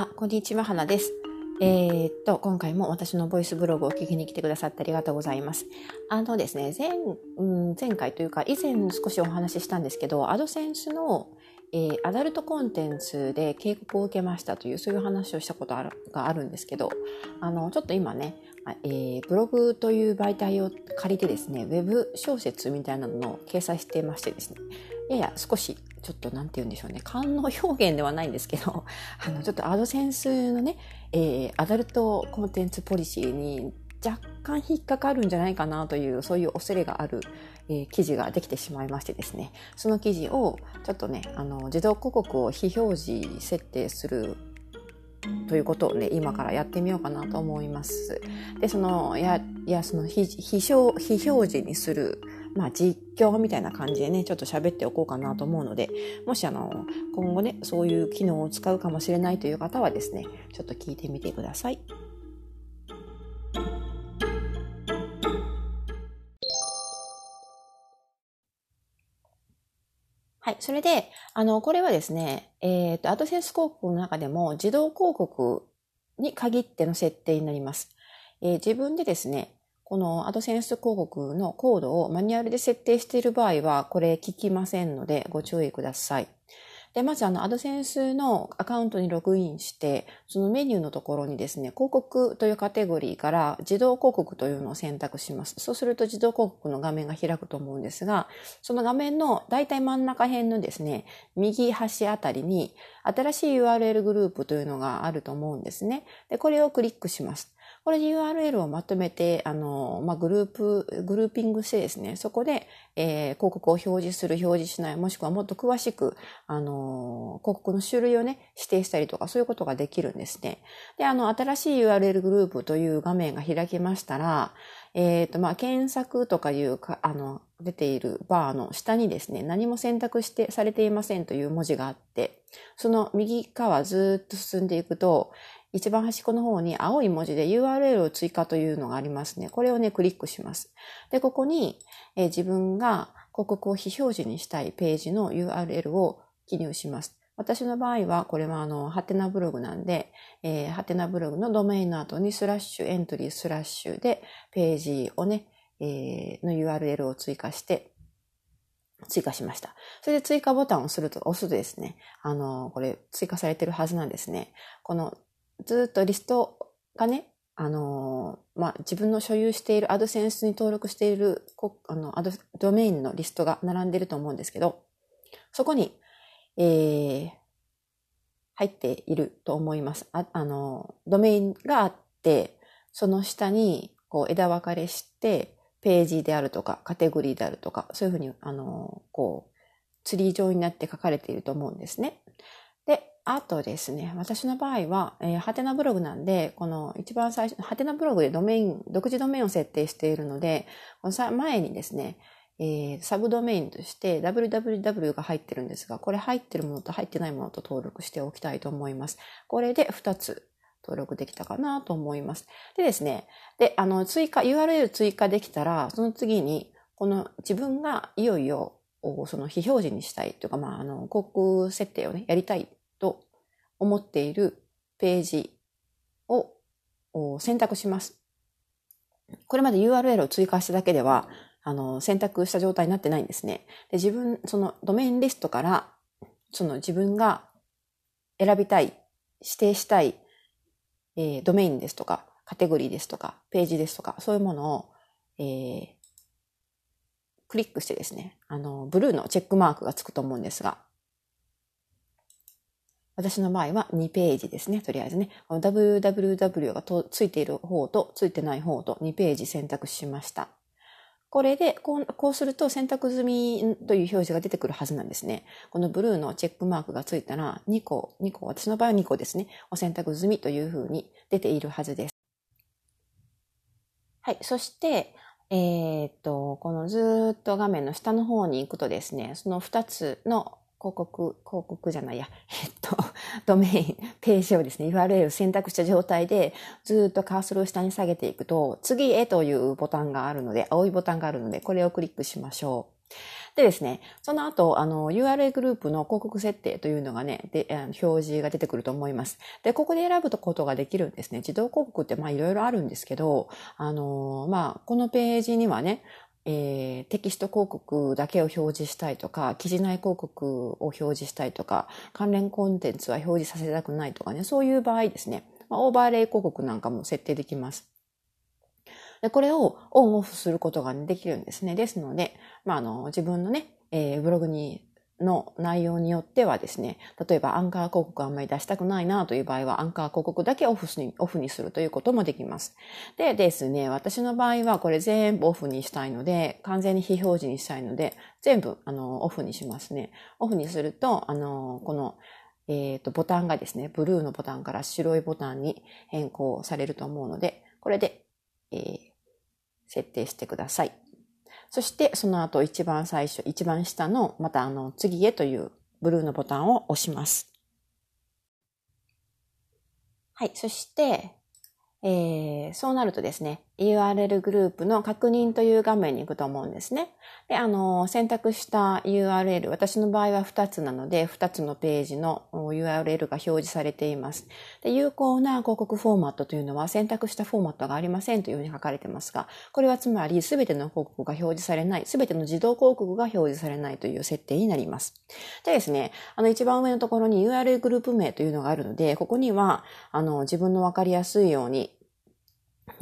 あ、こんにちは、花です。えー、っと、今回も私のボイスブログを聞きに来てくださってありがとうございます。あのですね、前、うん、前回というか、以前少しお話ししたんですけど、アドセンスの、えー、アダルトコンテンツで警告を受けましたという、そういう話をしたことあるがあるんですけど、あの、ちょっと今ね、えー、ブログという媒体を借りてですね、ウェブ小説みたいなのを掲載してましてですね、やや少しちょっとなんて言うんでしょうね、官能表現ではないんですけど、あの、ちょっとアドセンスのね、えー、アダルトコンテンツポリシーに若干引っかかるんじゃないかなという、そういう恐れがある、えー、記事ができてしまいましてですね、その記事をちょっとね、あの、自動広告を非表示設定するということをね、今からやってみようかなと思います。で、その、や、いや、その非、非表示にする、まあ実況みたいな感じでね、ちょっと喋っておこうかなと思うので、もしあの、今後ね、そういう機能を使うかもしれないという方はですね、ちょっと聞いてみてください。はい。それで、あの、これはですね、えっ、ー、と、アドセンス広告の中でも自動広告に限っての設定になります。えー、自分でですね、このアドセンス広告のコードをマニュアルで設定している場合は、これ聞きませんのでご注意ください。で、まずあの、アドセンスのアカウントにログインして、そのメニューのところにですね、広告というカテゴリーから自動広告というのを選択します。そうすると自動広告の画面が開くと思うんですが、その画面の大体真ん中辺のですね、右端あたりに新しい URL グループというのがあると思うんですね。で、これをクリックします。これ URL をまとめて、あの、まあ、グループ、グルーピングしてですね、そこで、えー、広告を表示する、表示しない、もしくはもっと詳しく、あの、広告の種類をね、指定したりとか、そういうことができるんですね。で、あの、新しい URL グループという画面が開きましたら、えっ、ー、と、まあ、検索とかいうか、あの、出ているバーの下にですね、何も選択してされていませんという文字があって、その右側ずっと進んでいくと、一番端っこの方に青い文字で URL を追加というのがありますね。これをね、クリックします。で、ここに、えー、自分が広告を非表示にしたいページの URL を記入します。私の場合は、これはあの、ハテナブログなんで、えー、ハテナブログのドメインの後にスラッシュ、エントリースラッシュで、ページをね、えー、の URL を追加して、追加しました。それで追加ボタンをすると、押すとですね、あの、これ追加されてるはずなんですね。このずっとリストがね、あのまあ、自分の所有しているアドセンスに登録しているあのアドドメインのリストが並んでると思うんですけど、そこに、えー、入っていると思います。ああの、ドメインがあって、その下にこう枝分かれして、ページであるとか、カテゴリーであるとか、そういうふうに、あの、こう、ツリー状になって書かれていると思うんですね。あとですね、私の場合は、ハテナブログなんで、この一番最初、ハテナブログでドメイン、独自ドメインを設定しているので、この前にですね、えー、サブドメインとして www が入ってるんですが、これ入ってるものと入ってないものと登録しておきたいと思います。これで2つ登録できたかなと思います。でですね、で、あの、追加、URL 追加できたら、その次に、この自分がいよいよ、その非表示にしたいというか、まあ、あの、広告設定をね、やりたい思っているページを選択します。これまで URL を追加しただけでは、あの、選択した状態になってないんですね。で自分、そのドメインリストから、その自分が選びたい、指定したい、えー、ドメインですとか、カテゴリーですとか、ページですとか、そういうものを、えー、クリックしてですね、あの、ブルーのチェックマークがつくと思うんですが、私の場合は2ページですね。とりあえずね。www がついている方とついてない方と2ページ選択しました。これでこう、こうすると選択済みという表示が出てくるはずなんですね。このブルーのチェックマークがついたら2個、2個、私の場合は2個ですね。を選択済みというふうに出ているはずです。はい。そして、え、っと、このずっと画面の下の方に行くとですね、その2つの広告、広告じゃないや、えっと、ドメイン、ページをですね、URL を選択した状態で、ずっとカーソルを下に下げていくと、次へというボタンがあるので、青いボタンがあるので、これをクリックしましょう。でですね、その後、あの、URL グループの広告設定というのがね、で、表示が出てくると思います。で、ここで選ぶことができるんですね。自動広告ってまあいろいろあるんですけど、あの、まあ、このページにはね、えー、テキスト広告だけを表示したいとか、記事内広告を表示したいとか、関連コンテンツは表示させたくないとかね、そういう場合ですね、まあ、オーバーレイ広告なんかも設定できます。でこれをオンオフすることができるんですね。ですので、まあ、あの、自分のね、えー、ブログにの内容によってはですね、例えばアンカー広告あんまり出したくないなという場合は、アンカー広告だけオフにオフにするということもできます。でですね、私の場合はこれ全部オフにしたいので、完全に非表示にしたいので、全部あのオフにしますね。オフにすると、あの、この、えっ、ー、と、ボタンがですね、ブルーのボタンから白いボタンに変更されると思うので、これで、えー、設定してください。そしてその後一番最初、一番下のまたあの次へというブルーのボタンを押します。はい。そして、えー、そうなるとですね、URL グループの確認という画面に行くと思うんですね。で、あの、選択した URL、私の場合は2つなので、2つのページの URL が表示されています。で、有効な広告フォーマットというのは選択したフォーマットがありませんというふうに書かれてますが、これはつまり全ての広告が表示されない、全ての自動広告が表示されないという設定になります。でですね、あの一番上のところに URL グループ名というのがあるので、ここには、あの、自分のわかりやすいように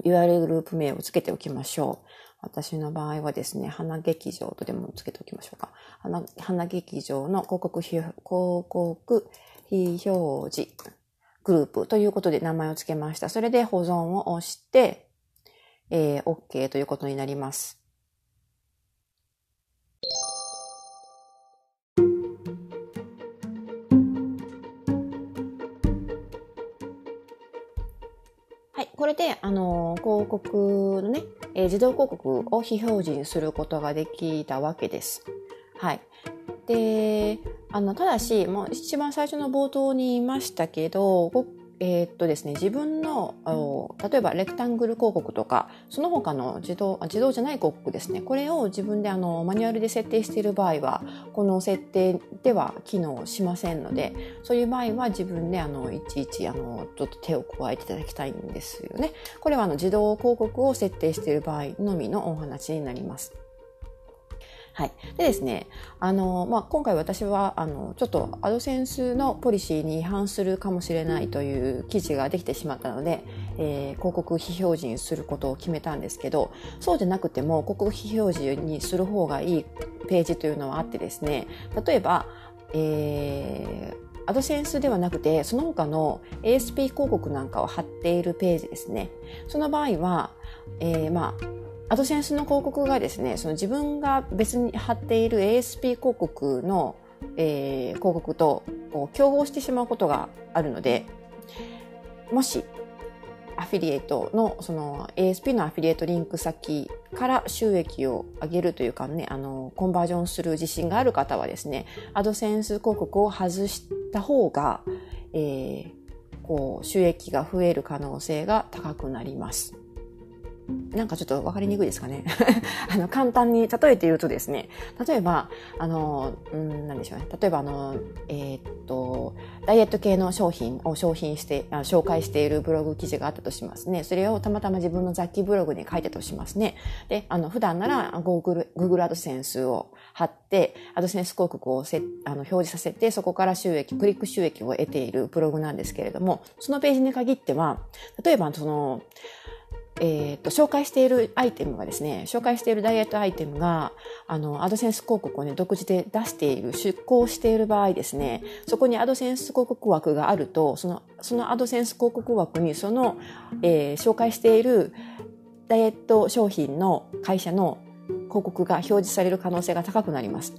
URL グループ名をつけておきましょう。私の場合はですね、花劇場とでもつけておきましょうか。花花劇場の広告広告非表示グループということで名前を付けました。それで保存を押して、えー、OK ということになります。これで、あの、広告のね、えー、自動広告を非表示にすることができたわけです。はい。で、あの、ただし、もう一番最初の冒頭に言いましたけど、えー、っとですね、自分の、例えばレクタングル広告とか、その他の自動、自動じゃない広告ですね。これを自分であの、マニュアルで設定している場合は、この設定では機能しませんので、そういう場合は自分であの、いちいちあの、ちょっと手を加えていただきたいんですよね。これはあの、自動広告を設定している場合のみのお話になります。はい。でですね、あの、まあ、今回私は、あの、ちょっとアドセンスのポリシーに違反するかもしれないという記事ができてしまったので、えー、広告非表示にすることを決めたんですけど、そうじゃなくても広告非表示にする方がいいページというのはあってですね、例えば、えー、アドセンスではなくて、その他の ASP 広告なんかを貼っているページですね。その場合は、えー、まあ、アドセンスの広告がですね、その自分が別に貼っている ASP 広告の、えー、広告と競合してしまうことがあるので、もしアフィリエイトのその ASP のアフィリエイトリンク先から収益を上げるというかね、あの、コンバージョンする自信がある方はですね、アドセンス広告を外した方が、えー、こう、収益が増える可能性が高くなります。なんかちょっと分かりにくいですかね。あの、簡単に例えて言うとですね、例えば、あの、うん、なんでしょうね。例えば、あの、えー、っと、ダイエット系の商品を商品して、あ紹介しているブログ記事があったとしますね。それをたまたま自分の雑記ブログに書いたとしますね。で、あの、普段なら Google、Google AdSense を貼って、アドセンス広告をせあの表示させて、そこから収益、クリック収益を得ているブログなんですけれども、そのページに限っては、例えば、その、えーと、紹介しているアイテムがですね紹介しているダイエットアイテムがあのアドセンス広告をね独自で出している出稿している場合ですねそこにアドセンス広告枠があるとそのそのアドセンス広告枠にその、えー、紹介しているダイエット商品の会社の広告が表示される可能性が高くなります。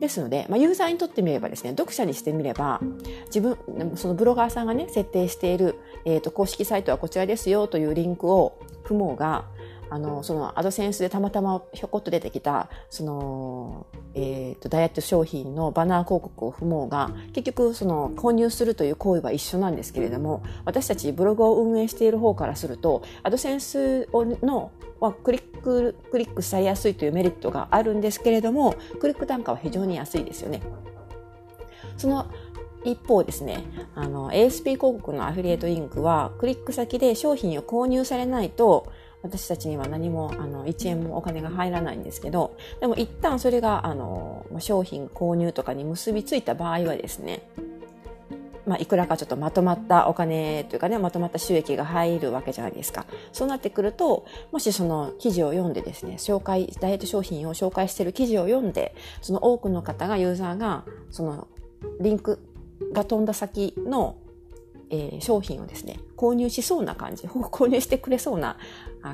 ですので、まあ、ユーザーにとってみればですね、読者にしてみれば、自分、そのブロガーさんがね、設定している、えっ、ー、と、公式サイトはこちらですよというリンクを踏もうが、あの、そのアドセンスでたまたまひょこっと出てきた、その、えっ、ー、と、ダイエット商品のバナー広告を踏もうが、結局その購入するという行為は一緒なんですけれども、私たちブログを運営している方からすると、アドセンスのはクリック、クリックされやすいというメリットがあるんですけれども、クリック単価は非常に安いですよね。その一方ですね、あの、ASP 広告のアフィリエイトリンクは、クリック先で商品を購入されないと、私たちには何も、あの、1円もお金が入らないんですけど、でも一旦それが、あの、商品購入とかに結びついた場合はですね、まあ、いくらかちょっとまとまったお金というかね、まとまった収益が入るわけじゃないですか。そうなってくると、もしその記事を読んでですね、紹介、ダイエット商品を紹介している記事を読んで、その多くの方が、ユーザーが、そのリンクが飛んだ先のえー、商品をですね、購入しそうな感じ、購入してくれそうな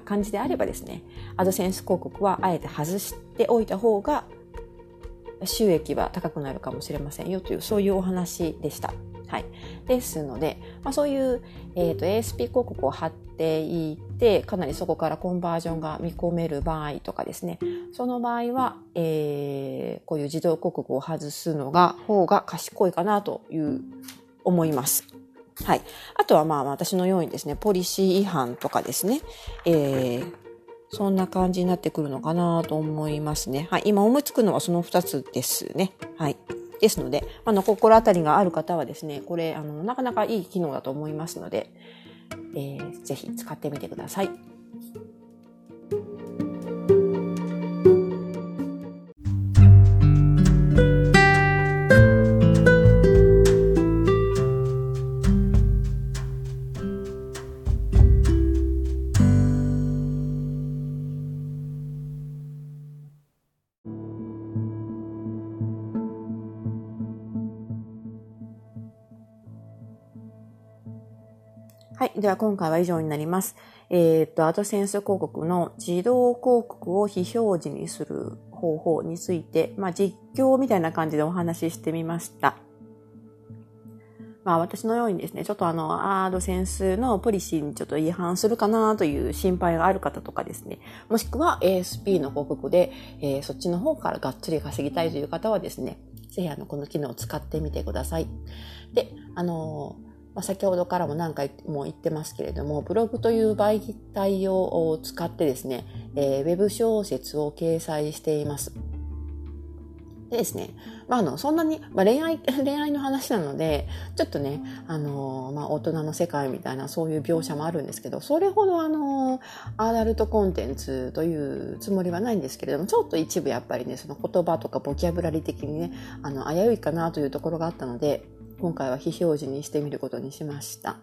感じであればですね、アドセンス広告はあえて外しておいた方が収益は高くなるかもしれませんよという、そういうお話でした。はい。ですので、まあ、そういう、えーと、ASP 広告を貼っていて、かなりそこからコンバージョンが見込める場合とかですね、その場合は、えー、こういう自動広告を外すのが方が賢いかなという思います。はい。あとはまあ私のようにですね、ポリシー違反とかですね、えー、そんな感じになってくるのかなと思いますね。はい。今思いつくのはその2つですね。はい。ですので、あの、心当たりがある方はですね、これ、あの、なかなかいい機能だと思いますので、えー、ぜひ使ってみてください。では今回は以上になります。えっ、と、アドセンス広告の自動広告を非表示にする方法について、まあ実況みたいな感じでお話ししてみました。まあ私のようにですね、ちょっとあの、アードセンスのポリシーにちょっと違反するかなという心配がある方とかですね、もしくは ASP の広告で、えー、そっちの方からがっつり稼ぎたいという方はですね、ぜひあの、この機能を使ってみてください。で、あのまあ、先ほどからも何回も言ってますけれども、ブログという媒体を使ってですね、えー、ウェブ小説を掲載しています。でですね、まあ、あの、そんなに、まあ、恋愛、恋愛の話なので、ちょっとね、あの、まあ、大人の世界みたいなそういう描写もあるんですけど、それほどあの、アダルトコンテンツというつもりはないんですけれども、ちょっと一部やっぱりね、その言葉とかボキャブラリー的にね、あの、危ういかなというところがあったので、今回は非表示にしてみることにしました。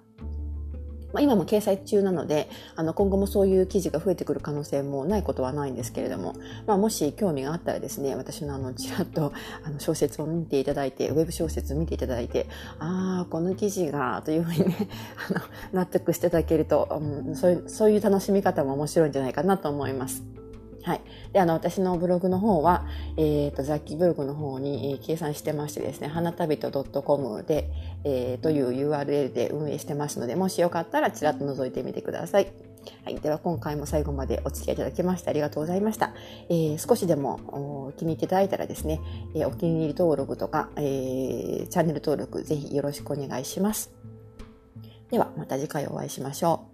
まあ、今も掲載中なので、あの今後もそういう記事が増えてくる可能性もないことはないんですけれども、まあ、もし興味があったらですね、私のあの、ちらっとあの小説を見ていただいて、ウェブ小説を見ていただいて、ああ、この記事が、というふうにね、あの、納得していただけると、うん、そういう、そういう楽しみ方も面白いんじゃないかなと思います。はい。で、あの、私のブログの方は、えっ、ー、と、雑記ブログの方に、計算してましてですね、花旅人 .com で、えー、という URL で運営してますので、もしよかったらちらっと覗いてみてください。はい。では、今回も最後までお付き合いいただきましてありがとうございました。えー、少しでも気に入っていただいたらですね、え、お気に入り登録とか、え、チャンネル登録ぜひよろしくお願いします。では、また次回お会いしましょう。